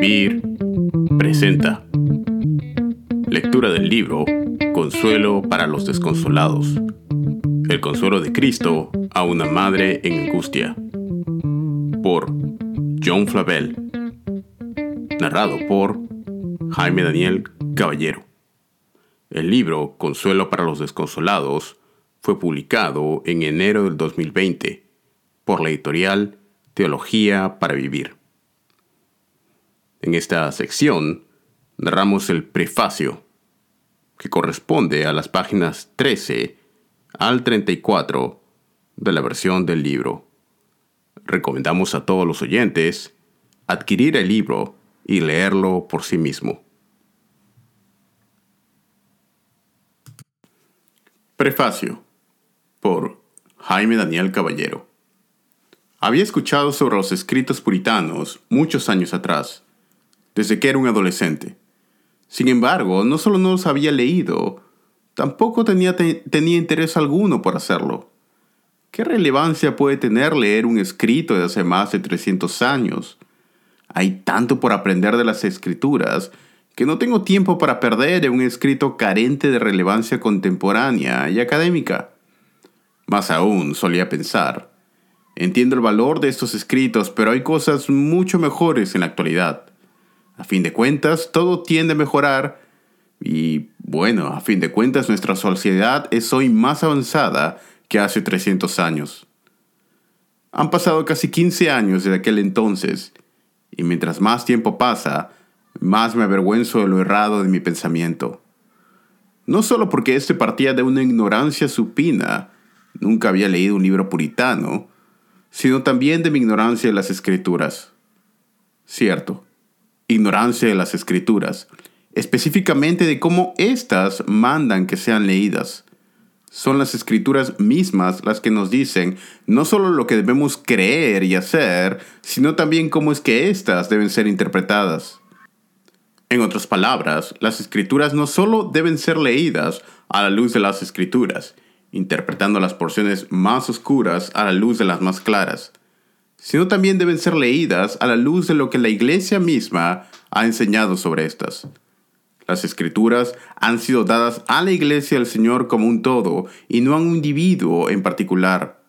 Vivir presenta Lectura del libro Consuelo para los desconsolados. El consuelo de Cristo a una madre en angustia. Por John Flavel. Narrado por Jaime Daniel Caballero. El libro Consuelo para los desconsolados fue publicado en enero del 2020 por la editorial Teología para Vivir. En esta sección narramos el prefacio, que corresponde a las páginas 13 al 34 de la versión del libro. Recomendamos a todos los oyentes adquirir el libro y leerlo por sí mismo. Prefacio por Jaime Daniel Caballero. Había escuchado sobre los escritos puritanos muchos años atrás, desde que era un adolescente. Sin embargo, no solo no los había leído, tampoco tenía, tenía interés alguno por hacerlo. ¿Qué relevancia puede tener leer un escrito de hace más de 300 años? Hay tanto por aprender de las escrituras que no tengo tiempo para perder en un escrito carente de relevancia contemporánea y académica. Más aún, solía pensar, Entiendo el valor de estos escritos, pero hay cosas mucho mejores en la actualidad. A fin de cuentas, todo tiende a mejorar y, bueno, a fin de cuentas nuestra sociedad es hoy más avanzada que hace 300 años. Han pasado casi 15 años desde aquel entonces, y mientras más tiempo pasa, más me avergüenzo de lo errado de mi pensamiento. No solo porque este partía de una ignorancia supina, nunca había leído un libro puritano, sino también de mi ignorancia de las escrituras. Cierto, ignorancia de las escrituras, específicamente de cómo éstas mandan que sean leídas. Son las escrituras mismas las que nos dicen no solo lo que debemos creer y hacer, sino también cómo es que éstas deben ser interpretadas. En otras palabras, las escrituras no solo deben ser leídas a la luz de las escrituras, interpretando las porciones más oscuras a la luz de las más claras, sino también deben ser leídas a la luz de lo que la Iglesia misma ha enseñado sobre estas. Las escrituras han sido dadas a la Iglesia del Señor como un todo y no a un individuo en particular.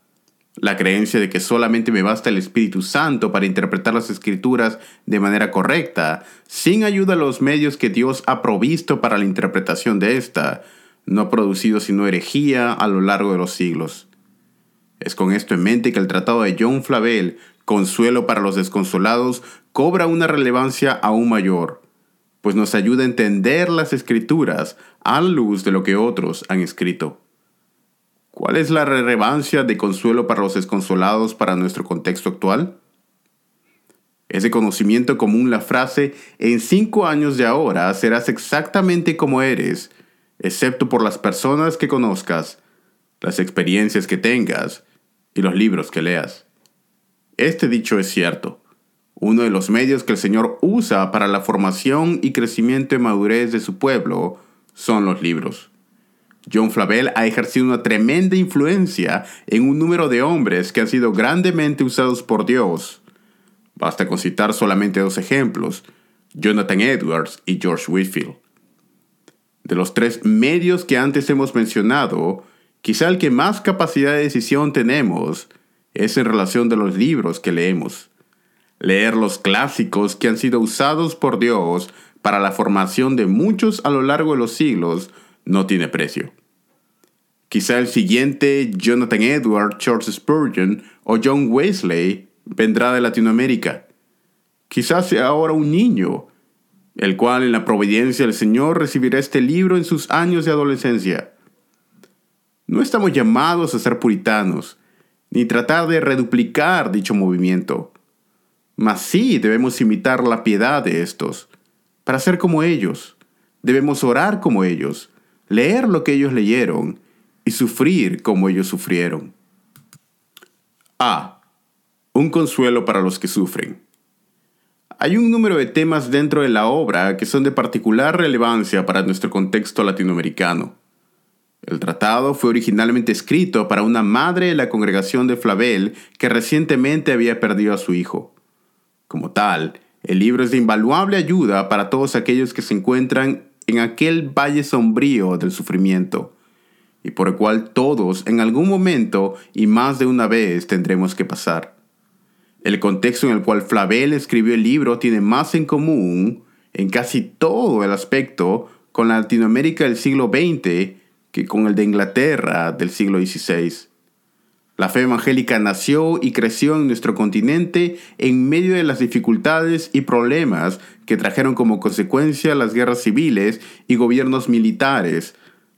La creencia de que solamente me basta el Espíritu Santo para interpretar las escrituras de manera correcta, sin ayuda a los medios que Dios ha provisto para la interpretación de esta, no ha producido sino herejía a lo largo de los siglos. Es con esto en mente que el tratado de John Flavel, Consuelo para los desconsolados, cobra una relevancia aún mayor, pues nos ayuda a entender las escrituras a luz de lo que otros han escrito. ¿Cuál es la relevancia de consuelo para los desconsolados para nuestro contexto actual? Es de conocimiento común la frase, en cinco años de ahora serás exactamente como eres, excepto por las personas que conozcas, las experiencias que tengas y los libros que leas. Este dicho es cierto. Uno de los medios que el Señor usa para la formación y crecimiento y madurez de su pueblo son los libros. John Flavel ha ejercido una tremenda influencia en un número de hombres que han sido grandemente usados por Dios. Basta con citar solamente dos ejemplos, Jonathan Edwards y George Whitfield. De los tres medios que antes hemos mencionado, quizá el que más capacidad de decisión tenemos es en relación de los libros que leemos. Leer los clásicos que han sido usados por Dios para la formación de muchos a lo largo de los siglos no tiene precio. Quizá el siguiente Jonathan Edward, Charles Spurgeon o John Wesley vendrá de Latinoamérica. Quizás sea ahora un niño el cual en la providencia del Señor recibirá este libro en sus años de adolescencia. No estamos llamados a ser puritanos, ni tratar de reduplicar dicho movimiento, mas sí debemos imitar la piedad de estos. Para ser como ellos, debemos orar como ellos, leer lo que ellos leyeron y sufrir como ellos sufrieron. A. Un consuelo para los que sufren. Hay un número de temas dentro de la obra que son de particular relevancia para nuestro contexto latinoamericano. El tratado fue originalmente escrito para una madre de la congregación de Flavel que recientemente había perdido a su hijo. Como tal, El libro es de invaluable ayuda para todos aquellos que se encuentran en aquel valle sombrío del sufrimiento, y por el cual todos en algún momento y más de una vez tendremos que pasar. El contexto en el cual Flavel escribió el libro tiene más en común en casi todo el aspecto con la Latinoamérica del siglo XX que con el de Inglaterra del siglo XVI. La fe evangélica nació y creció en nuestro continente en medio de las dificultades y problemas que trajeron como consecuencia las guerras civiles y gobiernos militares,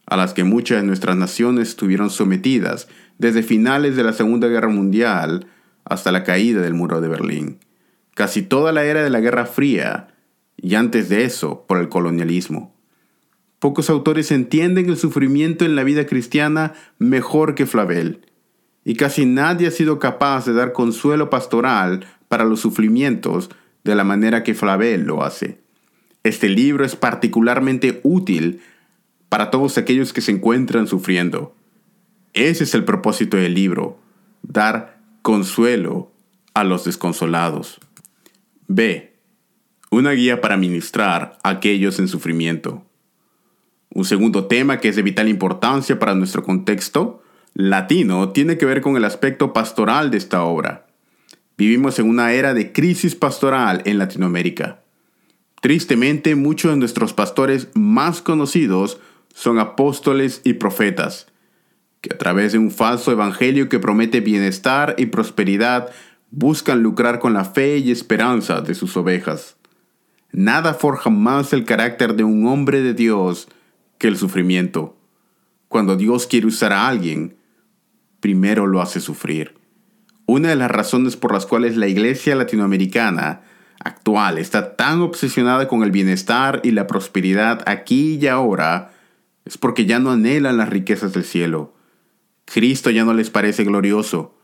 a las que muchas de nuestras naciones estuvieron sometidas desde finales de la Segunda Guerra Mundial hasta la caída del muro de Berlín. Casi toda la era de la Guerra Fría y antes de eso por el colonialismo. Pocos autores entienden el sufrimiento en la vida cristiana mejor que Flavel y casi nadie ha sido capaz de dar consuelo pastoral para los sufrimientos de la manera que Flavel lo hace. Este libro es particularmente útil para todos aquellos que se encuentran sufriendo. Ese es el propósito del libro, dar consuelo a los desconsolados. B. Una guía para ministrar a aquellos en sufrimiento. Un segundo tema que es de vital importancia para nuestro contexto latino tiene que ver con el aspecto pastoral de esta obra. Vivimos en una era de crisis pastoral en Latinoamérica. Tristemente, muchos de nuestros pastores más conocidos son apóstoles y profetas, que a través de un falso evangelio que promete bienestar y prosperidad buscan lucrar con la fe y esperanza de sus ovejas. Nada forja más el carácter de un hombre de Dios que el sufrimiento. Cuando Dios quiere usar a alguien, primero lo hace sufrir. Una de las razones por las cuales la iglesia latinoamericana actual está tan obsesionada con el bienestar y la prosperidad aquí y ahora es porque ya no anhelan las riquezas del cielo. Cristo ya no les parece glorioso.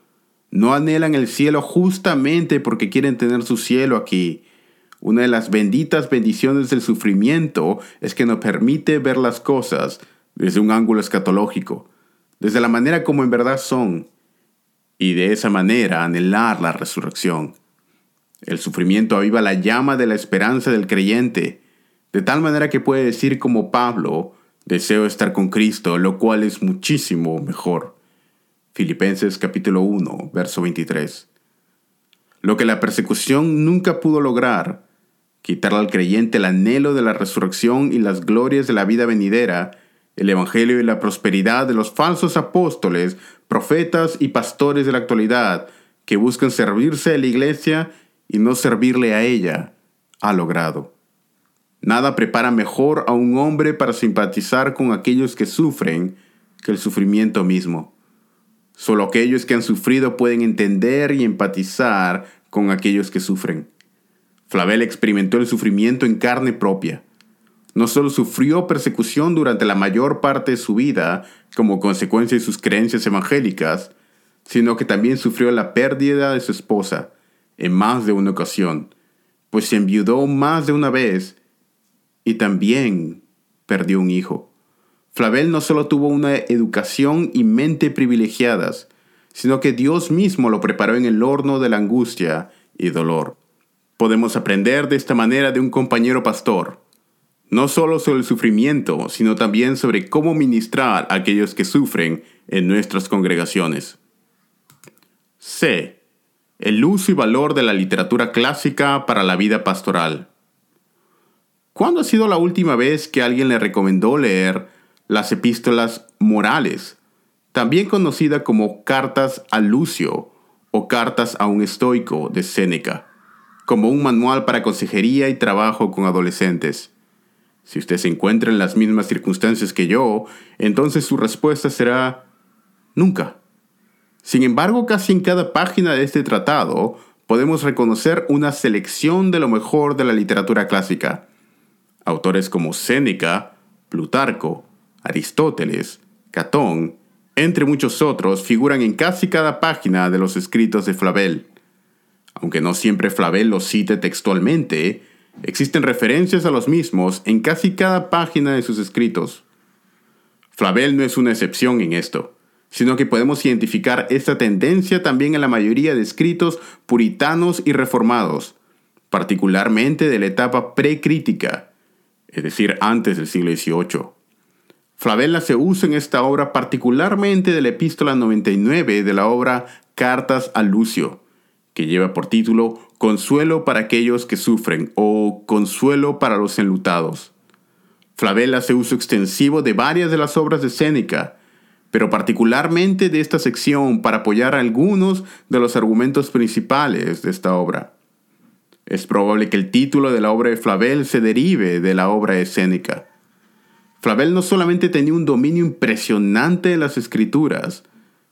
No anhelan el cielo justamente porque quieren tener su cielo aquí. Una de las benditas bendiciones del sufrimiento es que nos permite ver las cosas desde un ángulo escatológico desde la manera como en verdad son, y de esa manera anhelar la resurrección. El sufrimiento aviva la llama de la esperanza del creyente, de tal manera que puede decir como Pablo, deseo estar con Cristo, lo cual es muchísimo mejor. Filipenses capítulo 1, verso 23. Lo que la persecución nunca pudo lograr, quitarle al creyente el anhelo de la resurrección y las glorias de la vida venidera, el Evangelio y la prosperidad de los falsos apóstoles, profetas y pastores de la actualidad que buscan servirse a la iglesia y no servirle a ella, ha logrado. Nada prepara mejor a un hombre para simpatizar con aquellos que sufren que el sufrimiento mismo. Solo aquellos que han sufrido pueden entender y empatizar con aquellos que sufren. Flavel experimentó el sufrimiento en carne propia no solo sufrió persecución durante la mayor parte de su vida como consecuencia de sus creencias evangélicas, sino que también sufrió la pérdida de su esposa en más de una ocasión, pues se enviudó más de una vez y también perdió un hijo. Flavel no solo tuvo una educación y mente privilegiadas, sino que Dios mismo lo preparó en el horno de la angustia y dolor. Podemos aprender de esta manera de un compañero pastor no solo sobre el sufrimiento, sino también sobre cómo ministrar a aquellos que sufren en nuestras congregaciones. C. El uso y valor de la literatura clásica para la vida pastoral. ¿Cuándo ha sido la última vez que alguien le recomendó leer las epístolas morales, también conocida como cartas a Lucio o cartas a un estoico de Séneca, como un manual para consejería y trabajo con adolescentes? Si usted se encuentra en las mismas circunstancias que yo, entonces su respuesta será nunca. Sin embargo, casi en cada página de este tratado podemos reconocer una selección de lo mejor de la literatura clásica. Autores como Séneca, Plutarco, Aristóteles, Catón, entre muchos otros, figuran en casi cada página de los escritos de Flavel. Aunque no siempre Flavel los cite textualmente, Existen referencias a los mismos en casi cada página de sus escritos. Flavel no es una excepción en esto, sino que podemos identificar esta tendencia también en la mayoría de escritos puritanos y reformados, particularmente de la etapa precrítica, es decir, antes del siglo XVIII. Flavel hace uso en esta obra particularmente de la epístola 99 de la obra Cartas a Lucio, que lleva por título Consuelo para aquellos que sufren o Consuelo para los enlutados. Flavel hace uso extensivo de varias de las obras de Séneca, pero particularmente de esta sección para apoyar algunos de los argumentos principales de esta obra. Es probable que el título de la obra de Flavel se derive de la obra de Séneca. Flavel no solamente tenía un dominio impresionante de las escrituras,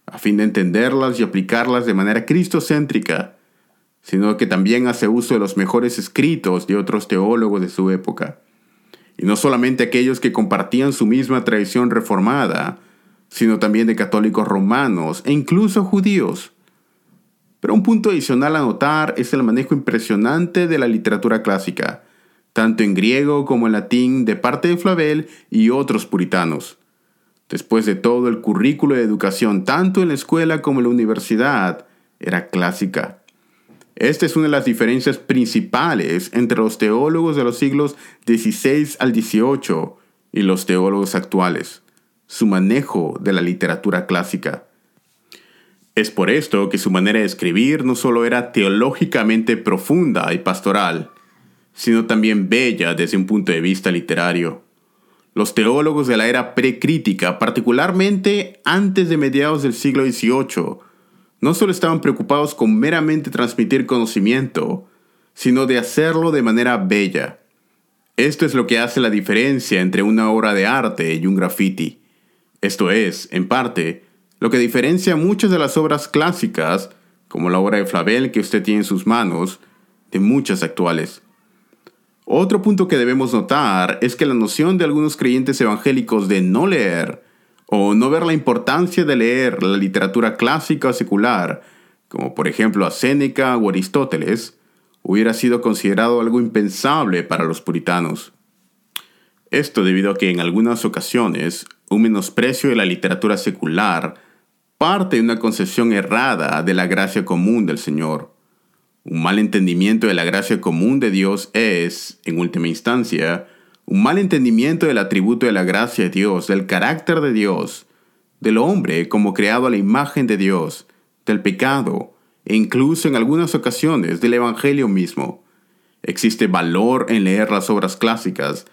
a fin de entenderlas y aplicarlas de manera cristocéntrica, sino que también hace uso de los mejores escritos de otros teólogos de su época. Y no solamente aquellos que compartían su misma tradición reformada, sino también de católicos romanos e incluso judíos. Pero un punto adicional a notar es el manejo impresionante de la literatura clásica, tanto en griego como en latín, de parte de Flavel y otros puritanos. Después de todo, el currículo de educación, tanto en la escuela como en la universidad, era clásica. Esta es una de las diferencias principales entre los teólogos de los siglos XVI al XVIII y los teólogos actuales, su manejo de la literatura clásica. Es por esto que su manera de escribir no solo era teológicamente profunda y pastoral, sino también bella desde un punto de vista literario. Los teólogos de la era precrítica, particularmente antes de mediados del siglo XVIII, no solo estaban preocupados con meramente transmitir conocimiento, sino de hacerlo de manera bella. Esto es lo que hace la diferencia entre una obra de arte y un graffiti. Esto es, en parte, lo que diferencia muchas de las obras clásicas, como la obra de Flavel que usted tiene en sus manos, de muchas actuales. Otro punto que debemos notar es que la noción de algunos creyentes evangélicos de no leer o no ver la importancia de leer la literatura clásica o secular, como por ejemplo a Séneca o Aristóteles, hubiera sido considerado algo impensable para los puritanos. Esto debido a que en algunas ocasiones un menosprecio de la literatura secular parte de una concepción errada de la gracia común del Señor. Un mal entendimiento de la gracia común de Dios es, en última instancia, un mal entendimiento del atributo de la gracia de Dios, del carácter de Dios, del hombre como creado a la imagen de Dios, del pecado e incluso en algunas ocasiones del Evangelio mismo. Existe valor en leer las obras clásicas,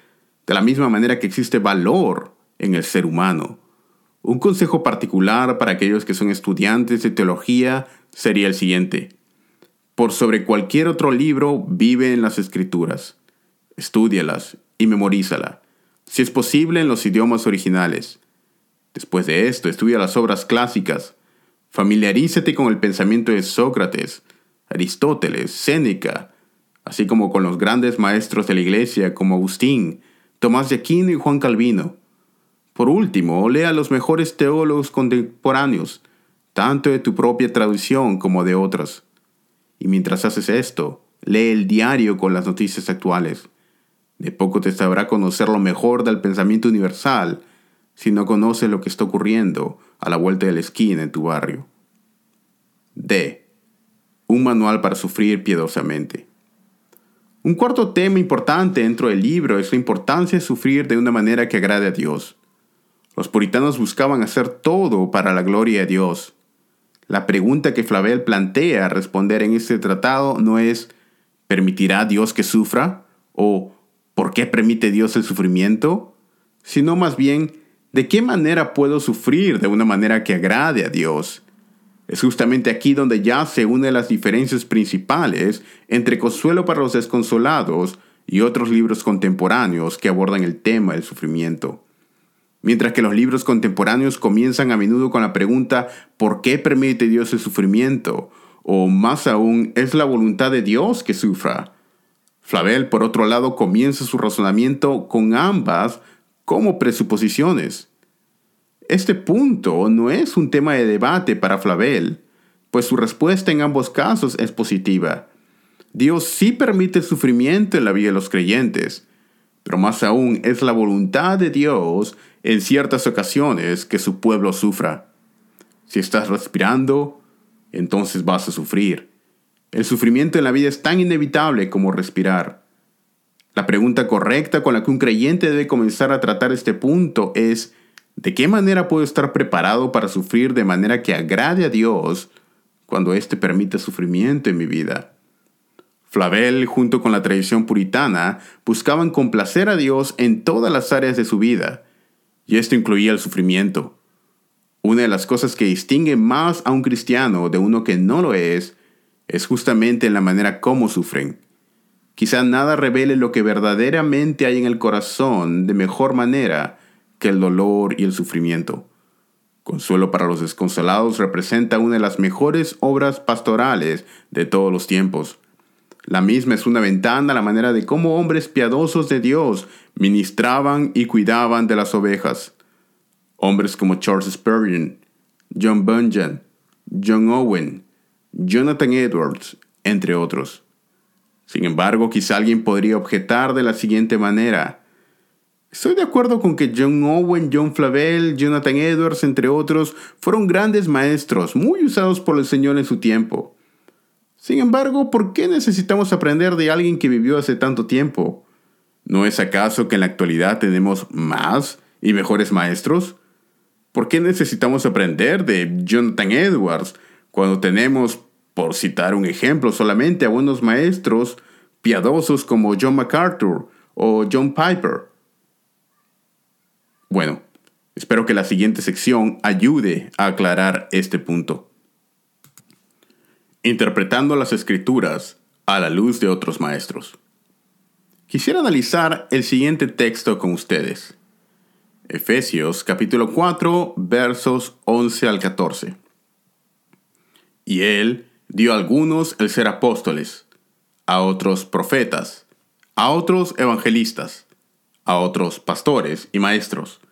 de la misma manera que existe valor en el ser humano. Un consejo particular para aquellos que son estudiantes de teología sería el siguiente. Por sobre cualquier otro libro, vive en las escrituras. Estúdialas y memorízala, si es posible en los idiomas originales. Después de esto, estudia las obras clásicas. Familiarízate con el pensamiento de Sócrates, Aristóteles, Séneca, así como con los grandes maestros de la Iglesia como Agustín, Tomás de Aquino y Juan Calvino. Por último, lea a los mejores teólogos contemporáneos, tanto de tu propia tradición como de otras. Y mientras haces esto, lee el diario con las noticias actuales. De poco te sabrá conocer lo mejor del pensamiento universal si no conoces lo que está ocurriendo a la vuelta de la en tu barrio. D. Un manual para sufrir piadosamente. Un cuarto tema importante dentro del libro es la importancia de sufrir de una manera que agrade a Dios. Los puritanos buscaban hacer todo para la gloria de Dios. La pregunta que Flavel plantea responder en este tratado no es ¿permitirá Dios que sufra? o ¿por qué permite Dios el sufrimiento? Sino más bien, ¿de qué manera puedo sufrir de una manera que agrade a Dios? Es justamente aquí donde ya se unen las diferencias principales entre Consuelo para los desconsolados y otros libros contemporáneos que abordan el tema del sufrimiento. Mientras que los libros contemporáneos comienzan a menudo con la pregunta ¿por qué permite Dios el sufrimiento? o más aún, ¿es la voluntad de Dios que sufra? Flavel, por otro lado, comienza su razonamiento con ambas como presuposiciones. Este punto no es un tema de debate para Flavel, pues su respuesta en ambos casos es positiva. Dios sí permite sufrimiento en la vida de los creyentes, pero más aún es la voluntad de Dios en ciertas ocasiones que su pueblo sufra. Si estás respirando, entonces vas a sufrir. El sufrimiento en la vida es tan inevitable como respirar. La pregunta correcta con la que un creyente debe comenzar a tratar este punto es, ¿de qué manera puedo estar preparado para sufrir de manera que agrade a Dios cuando éste permite sufrimiento en mi vida? Flavel, junto con la tradición puritana, buscaban complacer a Dios en todas las áreas de su vida, y esto incluía el sufrimiento. Una de las cosas que distingue más a un cristiano de uno que no lo es, es justamente en la manera como sufren. Quizá nada revele lo que verdaderamente hay en el corazón de mejor manera que el dolor y el sufrimiento. Consuelo para los desconsolados representa una de las mejores obras pastorales de todos los tiempos. La misma es una ventana a la manera de cómo hombres piadosos de Dios ministraban y cuidaban de las ovejas. Hombres como Charles Spurgeon, John Bunyan, John Owen, Jonathan Edwards, entre otros. Sin embargo, quizá alguien podría objetar de la siguiente manera. Estoy de acuerdo con que John Owen, John Flavel, Jonathan Edwards, entre otros, fueron grandes maestros, muy usados por el Señor en su tiempo. Sin embargo, ¿por qué necesitamos aprender de alguien que vivió hace tanto tiempo? ¿No es acaso que en la actualidad tenemos más y mejores maestros? ¿Por qué necesitamos aprender de Jonathan Edwards cuando tenemos, por citar un ejemplo, solamente a buenos maestros piadosos como John MacArthur o John Piper? Bueno, espero que la siguiente sección ayude a aclarar este punto. Interpretando las escrituras a la luz de otros maestros. Quisiera analizar el siguiente texto con ustedes. Efesios capítulo 4 versos 11 al 14. Y él dio a algunos el ser apóstoles, a otros profetas, a otros evangelistas, a otros pastores y maestros,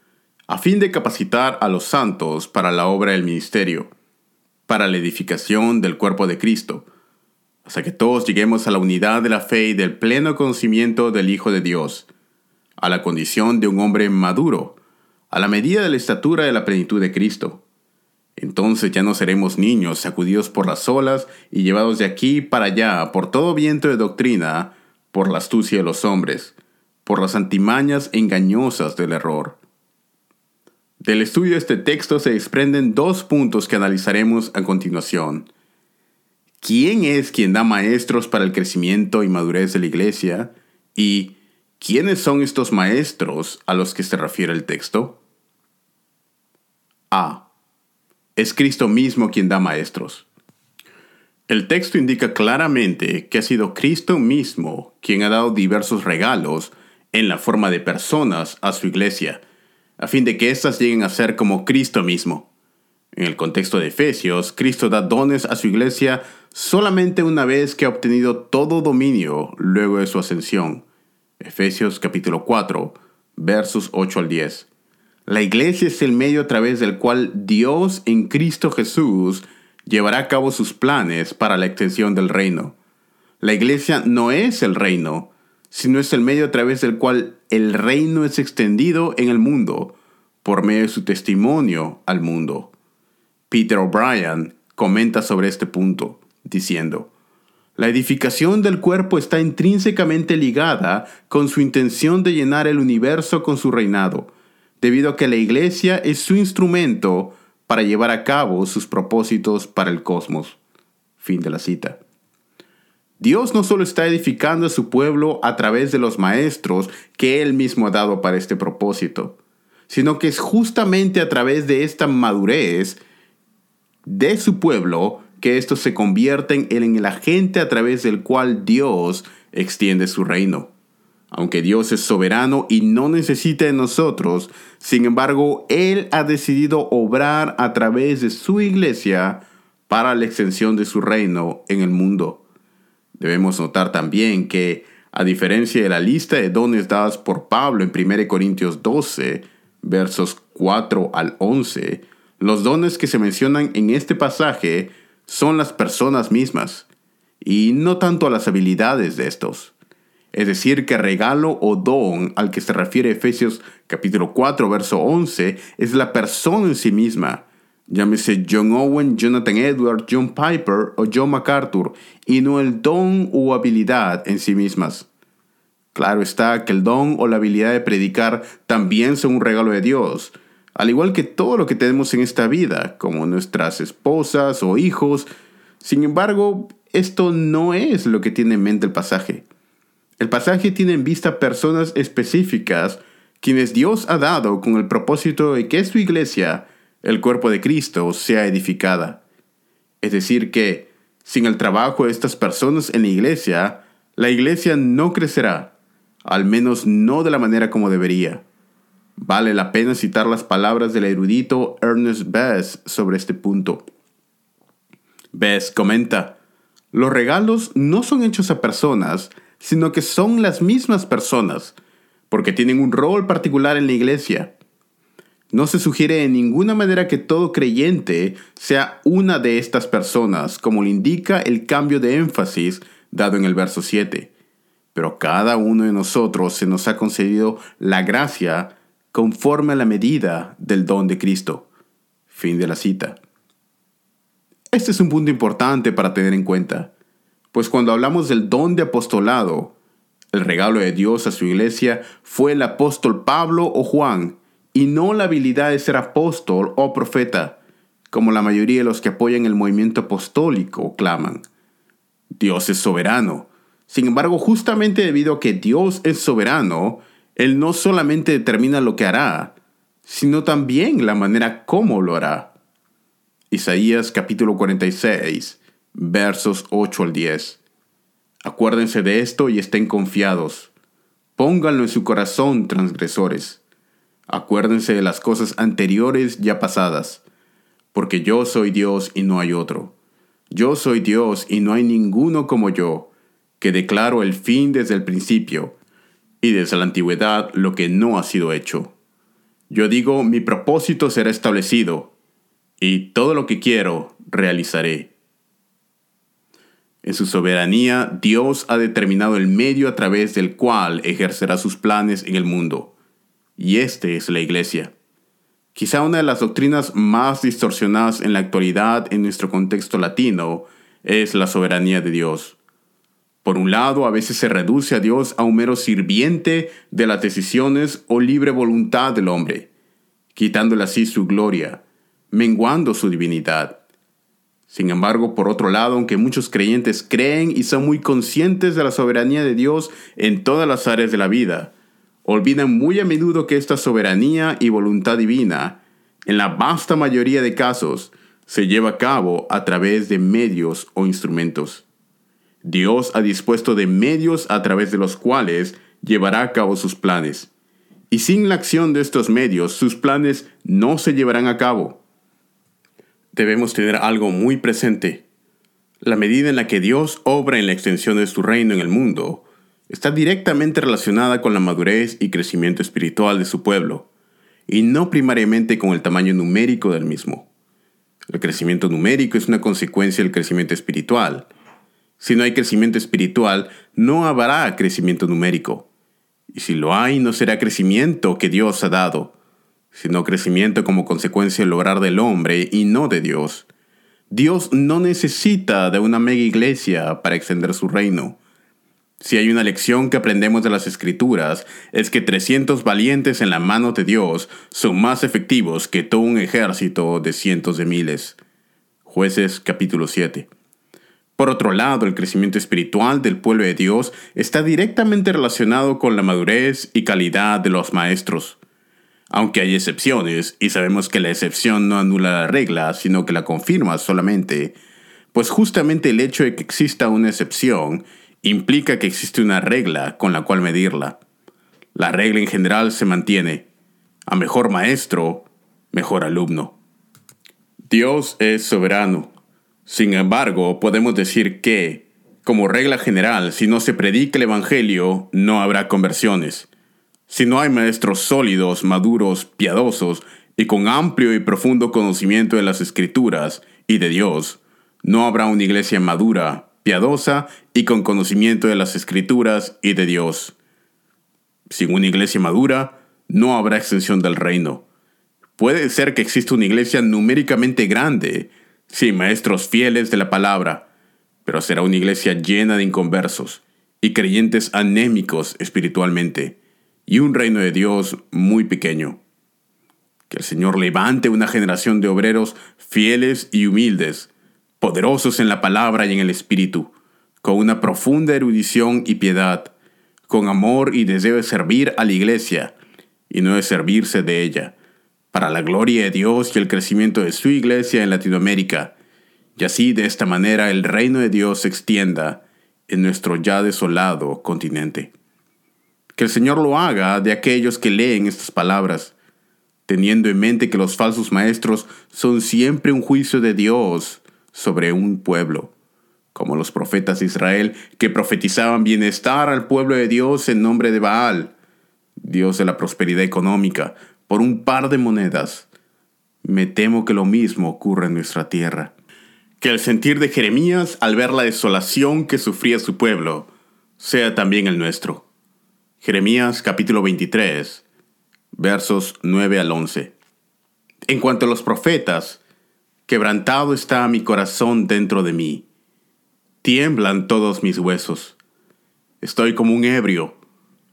a fin de capacitar a los santos para la obra del ministerio, para la edificación del cuerpo de Cristo, hasta que todos lleguemos a la unidad de la fe y del pleno conocimiento del Hijo de Dios, a la condición de un hombre maduro, a la medida de la estatura de la plenitud de Cristo entonces ya no seremos niños sacudidos por las olas y llevados de aquí para allá por todo viento de doctrina, por la astucia de los hombres, por las antimañas engañosas del error. Del estudio de este texto se desprenden dos puntos que analizaremos a continuación. ¿Quién es quien da maestros para el crecimiento y madurez de la iglesia? ¿Y quiénes son estos maestros a los que se refiere el texto? A. Es Cristo mismo quien da maestros. El texto indica claramente que ha sido Cristo mismo quien ha dado diversos regalos en la forma de personas a su iglesia, a fin de que éstas lleguen a ser como Cristo mismo. En el contexto de Efesios, Cristo da dones a su iglesia solamente una vez que ha obtenido todo dominio luego de su ascensión. Efesios capítulo 4, versos 8 al 10. La iglesia es el medio a través del cual Dios en Cristo Jesús llevará a cabo sus planes para la extensión del reino. La iglesia no es el reino, sino es el medio a través del cual el reino es extendido en el mundo, por medio de su testimonio al mundo. Peter O'Brien comenta sobre este punto, diciendo, la edificación del cuerpo está intrínsecamente ligada con su intención de llenar el universo con su reinado debido a que la iglesia es su instrumento para llevar a cabo sus propósitos para el cosmos. Fin de la cita. Dios no solo está edificando a su pueblo a través de los maestros que Él mismo ha dado para este propósito, sino que es justamente a través de esta madurez de su pueblo que estos se convierten en el agente a través del cual Dios extiende su reino. Aunque Dios es soberano y no necesita de nosotros, sin embargo, Él ha decidido obrar a través de su iglesia para la extensión de su reino en el mundo. Debemos notar también que, a diferencia de la lista de dones dadas por Pablo en 1 Corintios 12, versos 4 al 11, los dones que se mencionan en este pasaje son las personas mismas, y no tanto las habilidades de estos. Es decir, que regalo o don al que se refiere Efesios capítulo 4, verso 11, es la persona en sí misma, llámese John Owen, Jonathan Edwards, John Piper o John MacArthur, y no el don u habilidad en sí mismas. Claro está que el don o la habilidad de predicar también son un regalo de Dios, al igual que todo lo que tenemos en esta vida, como nuestras esposas o hijos. Sin embargo, esto no es lo que tiene en mente el pasaje. El pasaje tiene en vista personas específicas quienes Dios ha dado con el propósito de que su iglesia, el cuerpo de Cristo, sea edificada. Es decir, que sin el trabajo de estas personas en la iglesia, la iglesia no crecerá, al menos no de la manera como debería. Vale la pena citar las palabras del erudito Ernest Bess sobre este punto. Bess comenta, los regalos no son hechos a personas, sino que son las mismas personas, porque tienen un rol particular en la iglesia. No se sugiere en ninguna manera que todo creyente sea una de estas personas, como le indica el cambio de énfasis dado en el verso 7. Pero cada uno de nosotros se nos ha concedido la gracia conforme a la medida del don de Cristo. Fin de la cita. Este es un punto importante para tener en cuenta, pues cuando hablamos del don de apostolado, el regalo de Dios a su iglesia fue el apóstol Pablo o Juan, y no la habilidad de ser apóstol o profeta, como la mayoría de los que apoyan el movimiento apostólico claman. Dios es soberano. Sin embargo, justamente debido a que Dios es soberano, Él no solamente determina lo que hará, sino también la manera como lo hará. Isaías capítulo 46, versos 8 al 10. Acuérdense de esto y estén confiados. Pónganlo en su corazón, transgresores. Acuérdense de las cosas anteriores ya pasadas, porque yo soy Dios y no hay otro. Yo soy Dios y no hay ninguno como yo, que declaro el fin desde el principio, y desde la antigüedad lo que no ha sido hecho. Yo digo, mi propósito será establecido, y todo lo que quiero realizaré. En su soberanía, Dios ha determinado el medio a través del cual ejercerá sus planes en el mundo y este es la iglesia. Quizá una de las doctrinas más distorsionadas en la actualidad en nuestro contexto latino es la soberanía de Dios. Por un lado, a veces se reduce a Dios a un mero sirviente de las decisiones o libre voluntad del hombre, quitándole así su gloria, menguando su divinidad. Sin embargo, por otro lado, aunque muchos creyentes creen y son muy conscientes de la soberanía de Dios en todas las áreas de la vida, olvidan muy a menudo que esta soberanía y voluntad divina, en la vasta mayoría de casos, se lleva a cabo a través de medios o instrumentos. Dios ha dispuesto de medios a través de los cuales llevará a cabo sus planes. Y sin la acción de estos medios, sus planes no se llevarán a cabo. Debemos tener algo muy presente. La medida en la que Dios obra en la extensión de su reino en el mundo está directamente relacionada con la madurez y crecimiento espiritual de su pueblo, y no primariamente con el tamaño numérico del mismo. El crecimiento numérico es una consecuencia del crecimiento espiritual. Si no hay crecimiento espiritual, no habrá crecimiento numérico. Y si lo hay, no será crecimiento que Dios ha dado, sino crecimiento como consecuencia del lograr del hombre y no de Dios. Dios no necesita de una mega iglesia para extender su reino si hay una lección que aprendemos de las escrituras, es que 300 valientes en la mano de Dios son más efectivos que todo un ejército de cientos de miles. Jueces capítulo 7. Por otro lado, el crecimiento espiritual del pueblo de Dios está directamente relacionado con la madurez y calidad de los maestros. Aunque hay excepciones, y sabemos que la excepción no anula la regla, sino que la confirma solamente, pues justamente el hecho de que exista una excepción implica que existe una regla con la cual medirla. La regla en general se mantiene. A mejor maestro, mejor alumno. Dios es soberano. Sin embargo, podemos decir que, como regla general, si no se predica el Evangelio, no habrá conversiones. Si no hay maestros sólidos, maduros, piadosos y con amplio y profundo conocimiento de las Escrituras y de Dios, no habrá una iglesia madura, piadosa y con conocimiento de las escrituras y de Dios. Sin una iglesia madura, no habrá extensión del reino. Puede ser que exista una iglesia numéricamente grande, sin maestros fieles de la palabra, pero será una iglesia llena de inconversos y creyentes anémicos espiritualmente, y un reino de Dios muy pequeño. Que el Señor levante una generación de obreros fieles y humildes, poderosos en la palabra y en el espíritu, con una profunda erudición y piedad, con amor y deseo de servir a la iglesia, y no de servirse de ella, para la gloria de Dios y el crecimiento de su iglesia en Latinoamérica, y así de esta manera el reino de Dios se extienda en nuestro ya desolado continente. Que el Señor lo haga de aquellos que leen estas palabras, teniendo en mente que los falsos maestros son siempre un juicio de Dios sobre un pueblo, como los profetas de Israel que profetizaban bienestar al pueblo de Dios en nombre de Baal, Dios de la prosperidad económica, por un par de monedas. Me temo que lo mismo ocurre en nuestra tierra. Que el sentir de Jeremías al ver la desolación que sufría su pueblo sea también el nuestro. Jeremías capítulo 23, versos 9 al 11. En cuanto a los profetas, quebrantado está mi corazón dentro de mí. Tiemblan todos mis huesos. Estoy como un ebrio,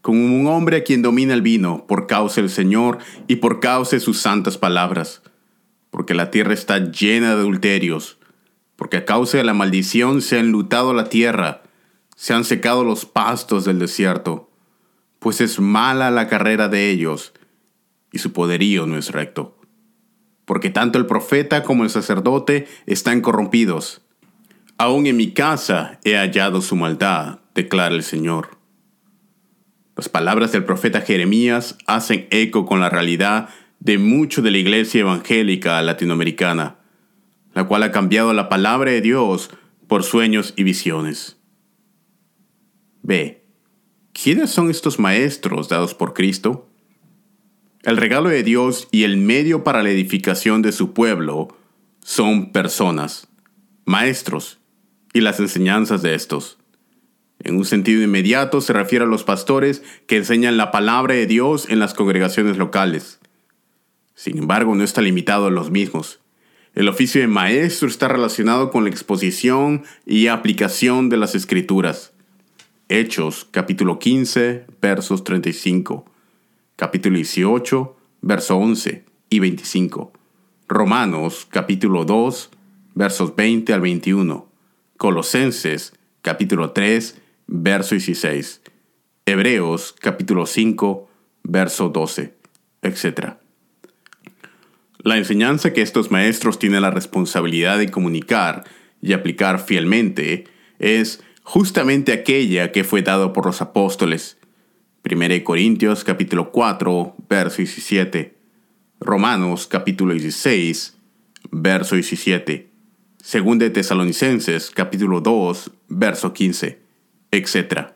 como un hombre a quien domina el vino, por causa del Señor y por causa de sus santas palabras. Porque la tierra está llena de adulterios, porque a causa de la maldición se ha enlutado la tierra, se han secado los pastos del desierto pues es mala la carrera de ellos, y su poderío no es recto. Porque tanto el profeta como el sacerdote están corrompidos. Aún en mi casa he hallado su maldad, declara el Señor. Las palabras del profeta Jeremías hacen eco con la realidad de mucho de la iglesia evangélica latinoamericana, la cual ha cambiado la palabra de Dios por sueños y visiones. B. ¿Quiénes son estos maestros dados por Cristo? El regalo de Dios y el medio para la edificación de su pueblo son personas, maestros y las enseñanzas de estos. En un sentido inmediato se refiere a los pastores que enseñan la palabra de Dios en las congregaciones locales. Sin embargo, no está limitado a los mismos. El oficio de maestro está relacionado con la exposición y aplicación de las escrituras. Hechos capítulo 15 versos 35, capítulo 18 verso 11 y 25, Romanos capítulo 2 versos 20 al 21, Colosenses capítulo 3 verso 16, Hebreos capítulo 5 verso 12, etc. La enseñanza que estos maestros tienen la responsabilidad de comunicar y aplicar fielmente es justamente aquella que fue dado por los apóstoles. 1 Corintios capítulo 4, verso 17. Romanos capítulo 16, verso 17. 2 de Tesalonicenses capítulo 2, verso 15, etc.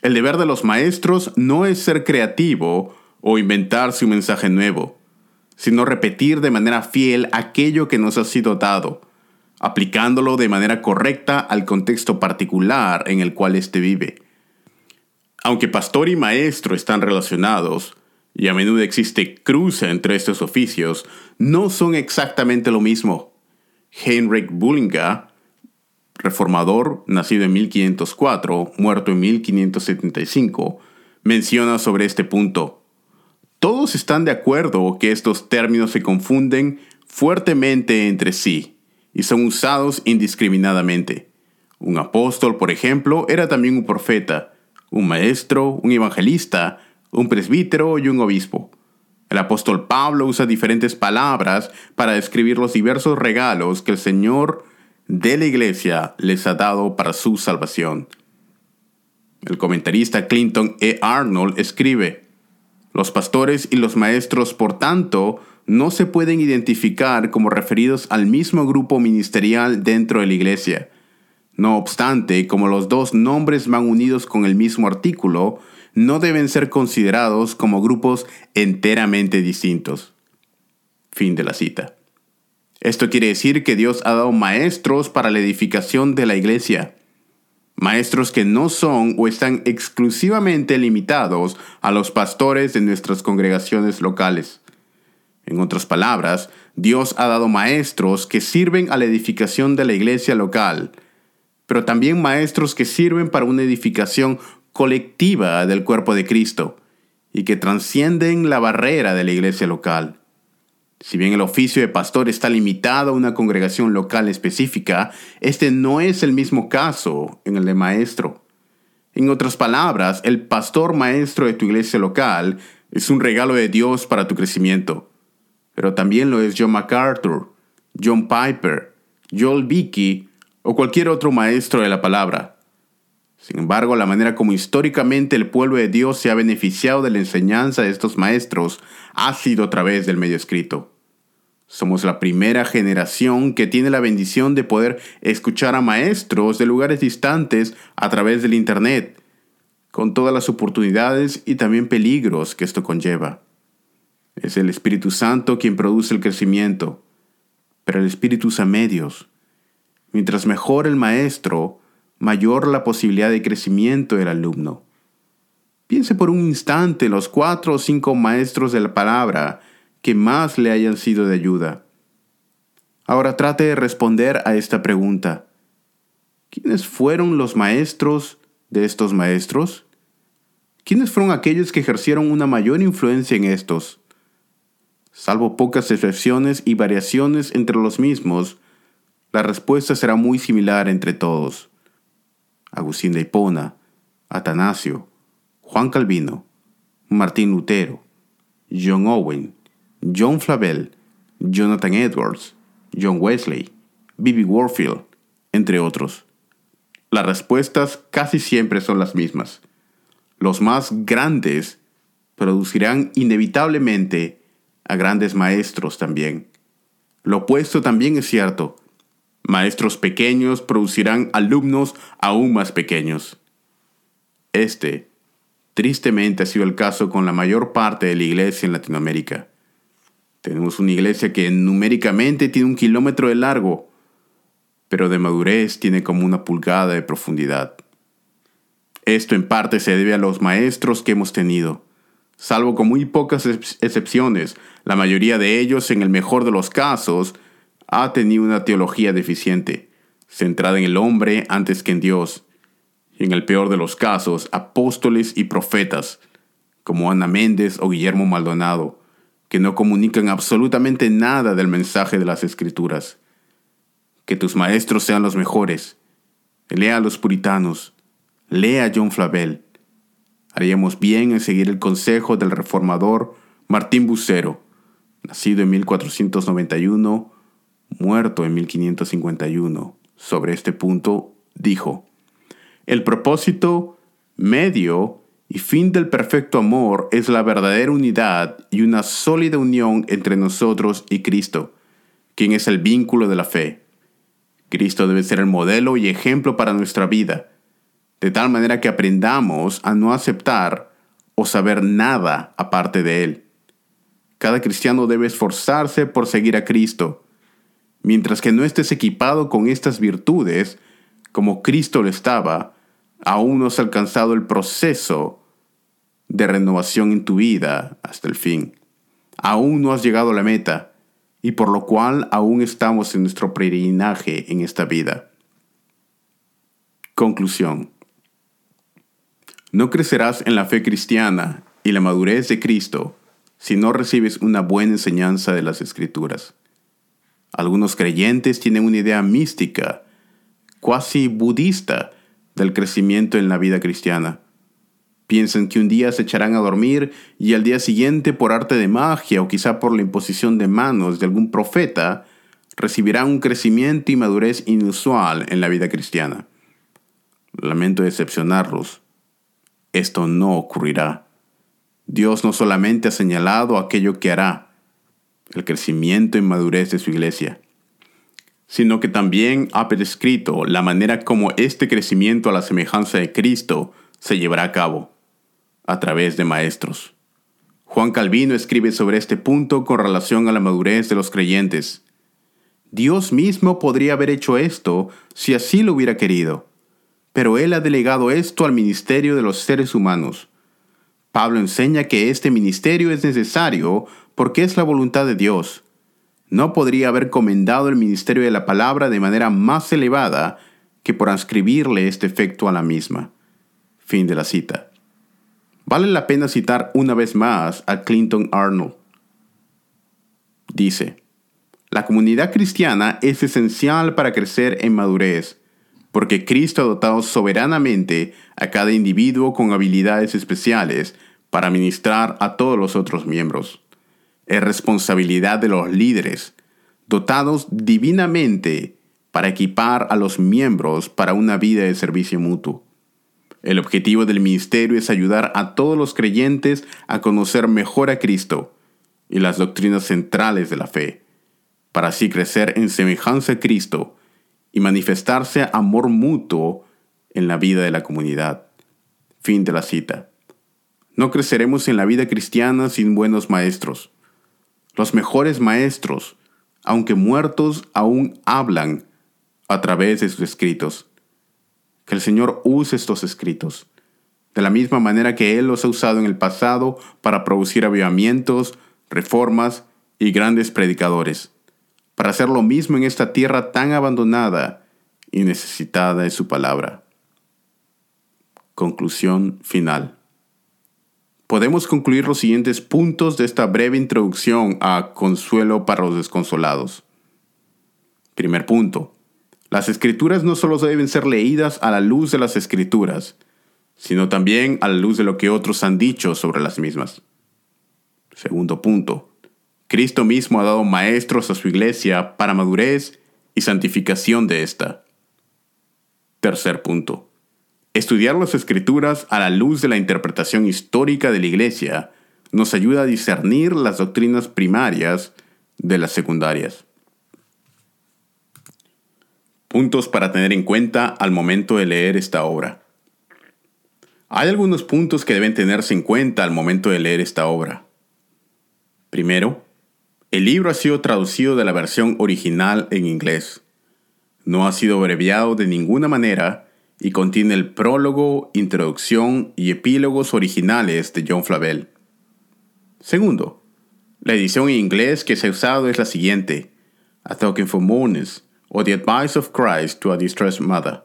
El deber de los maestros no es ser creativo o inventarse un mensaje nuevo, sino repetir de manera fiel aquello que nos ha sido dado aplicándolo de manera correcta al contexto particular en el cual éste vive. Aunque pastor y maestro están relacionados, y a menudo existe cruce entre estos oficios, no son exactamente lo mismo. Heinrich Bullinger, reformador, nacido en 1504, muerto en 1575, menciona sobre este punto. Todos están de acuerdo que estos términos se confunden fuertemente entre sí y son usados indiscriminadamente. Un apóstol, por ejemplo, era también un profeta, un maestro, un evangelista, un presbítero y un obispo. El apóstol Pablo usa diferentes palabras para describir los diversos regalos que el Señor de la iglesia les ha dado para su salvación. El comentarista Clinton E. Arnold escribe, Los pastores y los maestros, por tanto, no se pueden identificar como referidos al mismo grupo ministerial dentro de la iglesia. No obstante, como los dos nombres van unidos con el mismo artículo, no deben ser considerados como grupos enteramente distintos. Fin de la cita. Esto quiere decir que Dios ha dado maestros para la edificación de la iglesia. Maestros que no son o están exclusivamente limitados a los pastores de nuestras congregaciones locales. En otras palabras, Dios ha dado maestros que sirven a la edificación de la iglesia local, pero también maestros que sirven para una edificación colectiva del cuerpo de Cristo y que transcienden la barrera de la iglesia local. Si bien el oficio de pastor está limitado a una congregación local específica, este no es el mismo caso en el de maestro. En otras palabras, el pastor maestro de tu iglesia local es un regalo de Dios para tu crecimiento. Pero también lo es John MacArthur, John Piper, Joel Vicky o cualquier otro maestro de la palabra. Sin embargo, la manera como históricamente el pueblo de Dios se ha beneficiado de la enseñanza de estos maestros ha sido a través del medio escrito. Somos la primera generación que tiene la bendición de poder escuchar a maestros de lugares distantes a través del Internet, con todas las oportunidades y también peligros que esto conlleva. Es el Espíritu Santo quien produce el crecimiento, pero el Espíritu usa medios. Mientras mejor el maestro, mayor la posibilidad de crecimiento del alumno. Piense por un instante los cuatro o cinco maestros de la palabra que más le hayan sido de ayuda. Ahora trate de responder a esta pregunta. ¿Quiénes fueron los maestros de estos maestros? ¿Quiénes fueron aquellos que ejercieron una mayor influencia en estos? Salvo pocas excepciones y variaciones entre los mismos, la respuesta será muy similar entre todos. Agustín de Hipona, Atanasio, Juan Calvino, Martín Lutero, John Owen, John Flavel, Jonathan Edwards, John Wesley, Bibi Warfield, entre otros. Las respuestas casi siempre son las mismas. Los más grandes producirán inevitablemente a grandes maestros también. Lo opuesto también es cierto. Maestros pequeños producirán alumnos aún más pequeños. Este, tristemente, ha sido el caso con la mayor parte de la iglesia en Latinoamérica. Tenemos una iglesia que numéricamente tiene un kilómetro de largo, pero de madurez tiene como una pulgada de profundidad. Esto en parte se debe a los maestros que hemos tenido. Salvo con muy pocas excepciones, la mayoría de ellos, en el mejor de los casos, ha tenido una teología deficiente, centrada en el hombre antes que en Dios. Y en el peor de los casos, apóstoles y profetas, como Ana Méndez o Guillermo Maldonado, que no comunican absolutamente nada del mensaje de las escrituras. Que tus maestros sean los mejores. Lea a los puritanos. Lea a John Flavel. Haríamos bien en seguir el consejo del reformador Martín Bucero, nacido en 1491, muerto en 1551. Sobre este punto dijo, el propósito medio y fin del perfecto amor es la verdadera unidad y una sólida unión entre nosotros y Cristo, quien es el vínculo de la fe. Cristo debe ser el modelo y ejemplo para nuestra vida, de tal manera que aprendamos a no aceptar o saber nada aparte de Él. Cada cristiano debe esforzarse por seguir a Cristo. Mientras que no estés equipado con estas virtudes, como Cristo lo estaba, aún no has alcanzado el proceso de renovación en tu vida hasta el fin. Aún no has llegado a la meta y por lo cual aún estamos en nuestro peregrinaje en esta vida. Conclusión. No crecerás en la fe cristiana y la madurez de Cristo si no recibes una buena enseñanza de las Escrituras. Algunos creyentes tienen una idea mística, cuasi budista, del crecimiento en la vida cristiana. Piensan que un día se echarán a dormir y al día siguiente, por arte de magia o quizá por la imposición de manos de algún profeta, recibirán un crecimiento y madurez inusual en la vida cristiana. Lamento decepcionarlos. Esto no ocurrirá. Dios no solamente ha señalado aquello que hará, el crecimiento y madurez de su iglesia, sino que también ha prescrito la manera como este crecimiento a la semejanza de Cristo se llevará a cabo, a través de maestros. Juan Calvino escribe sobre este punto con relación a la madurez de los creyentes. Dios mismo podría haber hecho esto si así lo hubiera querido, pero Él ha delegado esto al ministerio de los seres humanos Pablo enseña que este ministerio es necesario porque es la voluntad de Dios. No podría haber comendado el ministerio de la palabra de manera más elevada que por ascribirle este efecto a la misma. Fin de la cita. Vale la pena citar una vez más a Clinton Arnold. Dice, la comunidad cristiana es esencial para crecer en madurez, porque Cristo ha dotado soberanamente a cada individuo con habilidades especiales para ministrar a todos los otros miembros. Es responsabilidad de los líderes, dotados divinamente para equipar a los miembros para una vida de servicio mutuo. El objetivo del ministerio es ayudar a todos los creyentes a conocer mejor a Cristo y las doctrinas centrales de la fe, para así crecer en semejanza a Cristo y manifestarse amor mutuo en la vida de la comunidad. Fin de la cita. No creceremos en la vida cristiana sin buenos maestros. Los mejores maestros, aunque muertos, aún hablan a través de sus escritos. Que el Señor use estos escritos, de la misma manera que Él los ha usado en el pasado para producir avivamientos, reformas y grandes predicadores, para hacer lo mismo en esta tierra tan abandonada y necesitada de su palabra. Conclusión final podemos concluir los siguientes puntos de esta breve introducción a Consuelo para los desconsolados. Primer punto. Las escrituras no solo deben ser leídas a la luz de las escrituras, sino también a la luz de lo que otros han dicho sobre las mismas. Segundo punto. Cristo mismo ha dado maestros a su iglesia para madurez y santificación de ésta. Tercer punto. Estudiar las escrituras a la luz de la interpretación histórica de la Iglesia nos ayuda a discernir las doctrinas primarias de las secundarias. Puntos para tener en cuenta al momento de leer esta obra. Hay algunos puntos que deben tenerse en cuenta al momento de leer esta obra. Primero, el libro ha sido traducido de la versión original en inglés. No ha sido abreviado de ninguna manera y contiene el prólogo, introducción y epílogos originales de John Flavel. Segundo, la edición en inglés que se ha usado es la siguiente: A Token for Mourners or The Advice of Christ to a Distressed Mother,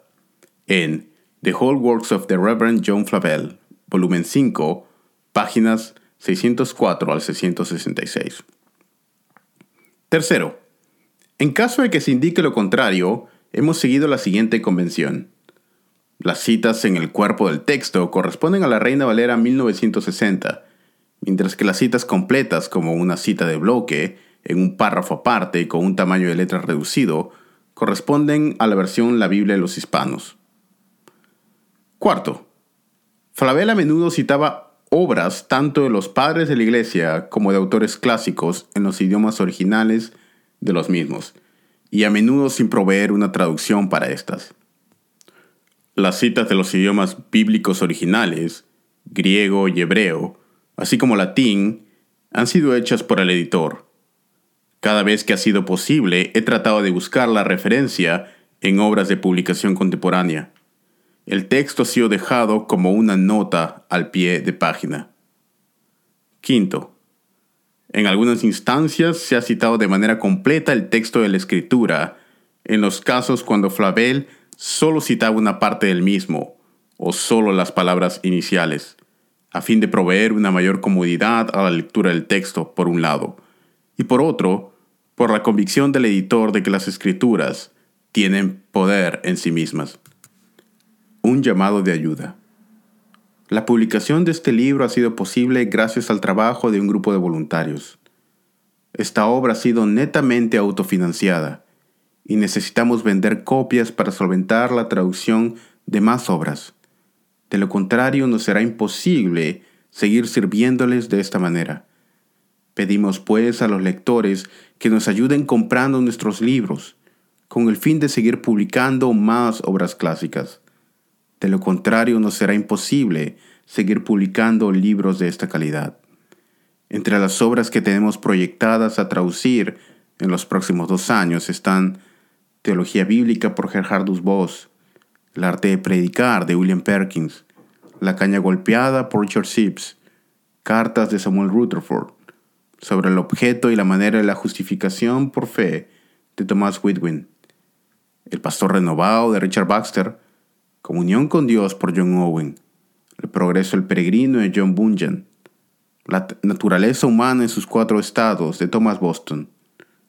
en The Whole Works of the Reverend John Flavel, volumen 5, páginas 604 al 666. Tercero, en caso de que se indique lo contrario, hemos seguido la siguiente convención. Las citas en el cuerpo del texto corresponden a la Reina Valera 1960, mientras que las citas completas, como una cita de bloque, en un párrafo aparte y con un tamaño de letra reducido, corresponden a la versión La Biblia de los Hispanos. Cuarto, Flavel a menudo citaba obras tanto de los padres de la Iglesia como de autores clásicos en los idiomas originales de los mismos, y a menudo sin proveer una traducción para estas. Las citas de los idiomas bíblicos originales, griego y hebreo, así como latín, han sido hechas por el editor. Cada vez que ha sido posible, he tratado de buscar la referencia en obras de publicación contemporánea. El texto ha sido dejado como una nota al pie de página. Quinto, en algunas instancias se ha citado de manera completa el texto de la escritura, en los casos cuando Flavel solo citaba una parte del mismo o solo las palabras iniciales, a fin de proveer una mayor comodidad a la lectura del texto, por un lado, y por otro, por la convicción del editor de que las escrituras tienen poder en sí mismas. Un llamado de ayuda. La publicación de este libro ha sido posible gracias al trabajo de un grupo de voluntarios. Esta obra ha sido netamente autofinanciada y necesitamos vender copias para solventar la traducción de más obras. De lo contrario, nos será imposible seguir sirviéndoles de esta manera. Pedimos pues a los lectores que nos ayuden comprando nuestros libros, con el fin de seguir publicando más obras clásicas. De lo contrario, nos será imposible seguir publicando libros de esta calidad. Entre las obras que tenemos proyectadas a traducir en los próximos dos años están Teología Bíblica por Gerhardus Voss, El Arte de Predicar de William Perkins, La Caña Golpeada por Richard Sibbs, Cartas de Samuel Rutherford, sobre el objeto y la manera de la justificación por fe de Thomas Whitwin, El pastor renovado de Richard Baxter, Comunión con Dios por John Owen, El progreso del peregrino de John Bunyan, La naturaleza humana en sus cuatro estados de Thomas Boston,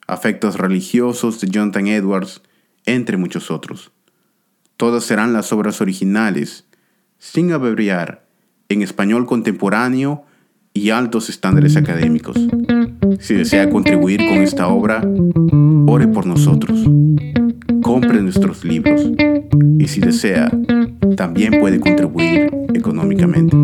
Afectos religiosos de Jonathan Edwards, entre muchos otros. Todas serán las obras originales, sin abreviar, en español contemporáneo y altos estándares académicos. Si desea contribuir con esta obra, ore por nosotros. Compre nuestros libros y si desea, también puede contribuir económicamente.